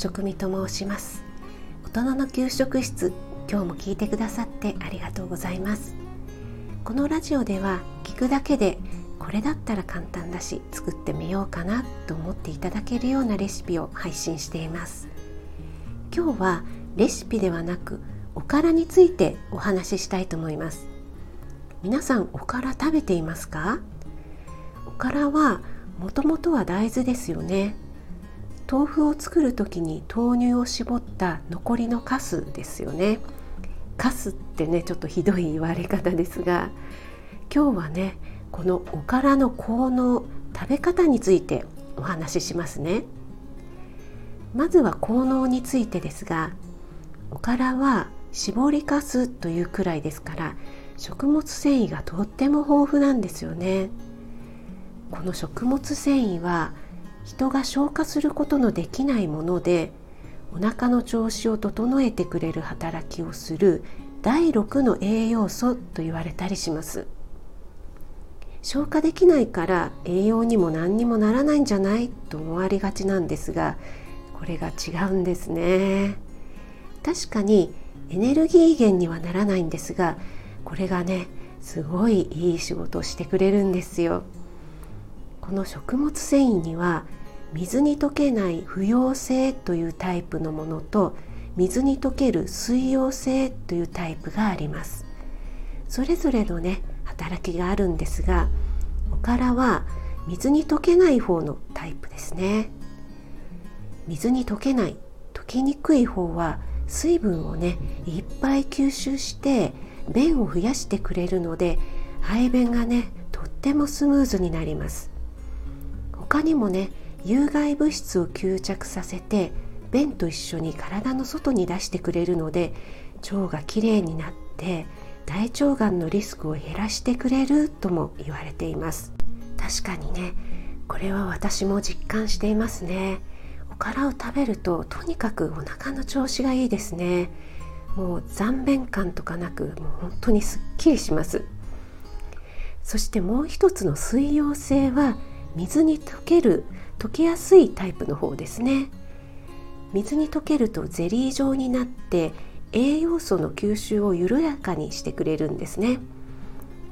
食味と申します。大人の給食室今日も聞いてくださってありがとうございます。このラジオでは聞くだけでこれだったら簡単だし作ってみようかなと思っていただけるようなレシピを配信しています。今日はレシピではなくおからについてお話ししたいと思います。皆さんおから食べていますか？おからはもともとは大豆ですよね。豆腐を作る時に豆乳を絞った残りのカスですよね。カスってねちょっとひどい言われ方ですが今日はねこのおからの効能食べ方についてお話ししますね。まずは効能についてですがおからは絞りかすというくらいですから食物繊維がとっても豊富なんですよね。この食物繊維は人が消化することのできないものでお腹の調子を整えてくれる働きをする第6の栄養素と言われたりします。消化できないから栄養にも何にもならないんじゃないと思われがちなんですがこれが違うんですね。確かにエネルギー源にはならないんですがこれがねすごいいい仕事をしてくれるんですよ。この食物繊維には水に溶けない不溶性というタイプのものと水に溶ける水溶性というタイプがあります。それぞれのね働きがあるんですがおからは水に溶けない方のタイプですね。水に溶けない溶けにくい方は水分をねいっぱい吸収して便を増やしてくれるので排便がねとってもスムーズになります。他にもね有害物質を吸着させて便と一緒に体の外に出してくれるので腸がきれいになって大腸がんのリスクを減らしてくれるとも言われています。確かにねこれは私も実感していますね。おからを食べるととにかくお腹の調子がいいですね。もう残便感とかなくもう本当にすっきりします。そしてもう一つの水溶性は水に溶ける溶けやすいタイプの方ですね。水に溶けるとゼリー状になって栄養素の吸収を緩やかにしてくれるんですね。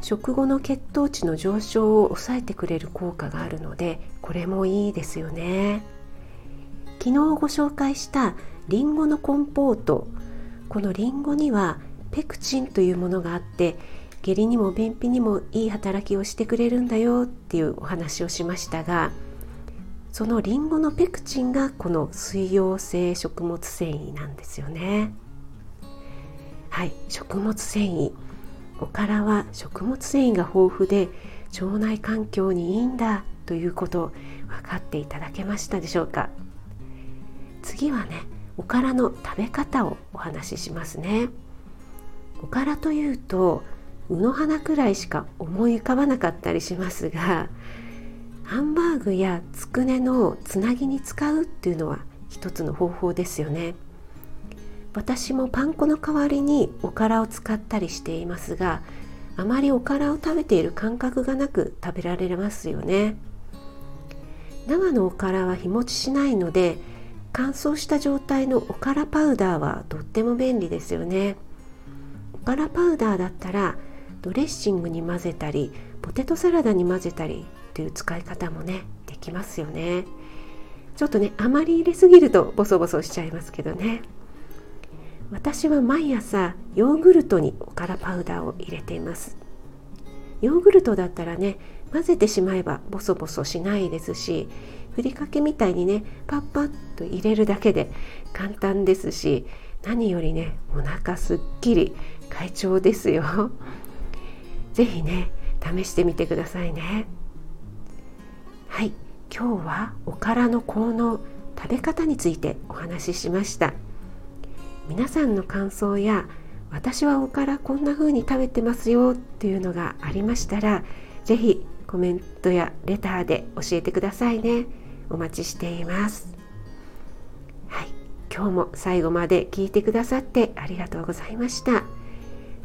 食後の血糖値の上昇を抑えてくれる効果があるのでこれもいいですよね。昨日ご紹介したりんごのコンポート。このりんごにはペクチンというものがあって下痢にも便秘にもいい働きをしてくれるんだよっていうお話をしましたがそのりんごのペクチンがこの水溶性食物繊維なんですよね。はい。食物繊維。おからは食物繊維が豊富で腸内環境にいいんだということ分かっていただけましたでしょうか。次はねおからの食べ方をお話ししますね。おからというと卯の花くらいしか思い浮かばなかったりしますがハンバーグやつくねのつなぎに使うっていうのは一つの方法ですよね。私もパン粉の代わりにおからを使ったりしていますがあまりおからを食べている感覚がなく食べられますよね。生のおからは日持ちしないので乾燥した状態のおからパウダーはとっても便利ですよね。おからパウダーだったらドレッシングに混ぜたりポテトサラダに混ぜたりという使い方もねできますよね。ちょっとねあまり入れすぎるとボソボソしちゃいますけどね。私は毎朝ヨーグルトにおからパウダーを入れています。ヨーグルトだったらね混ぜてしまえばボソボソしないですしふりかけみたいにねパッパッと入れるだけで簡単ですし何よりねお腹すっきり快調ですよ。是非ね試してみてくださいね。はい今日はおからの効能食べ方についてお話ししました。皆さんの感想や私はおからこんな風に食べてますよっていうのがありましたら是非コメントやレターで教えてくださいね。お待ちしています。はい今日も最後まで聞いてくださってありがとうございました。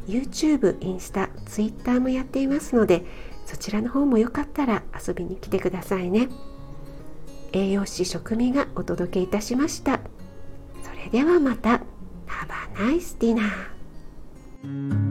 YouTube、インスタ、Twitter もやっていますのでそちらの方もよかったら遊びに来てくださいね。栄養士食味がお届けいたしました。それではまた。Have a nice dinner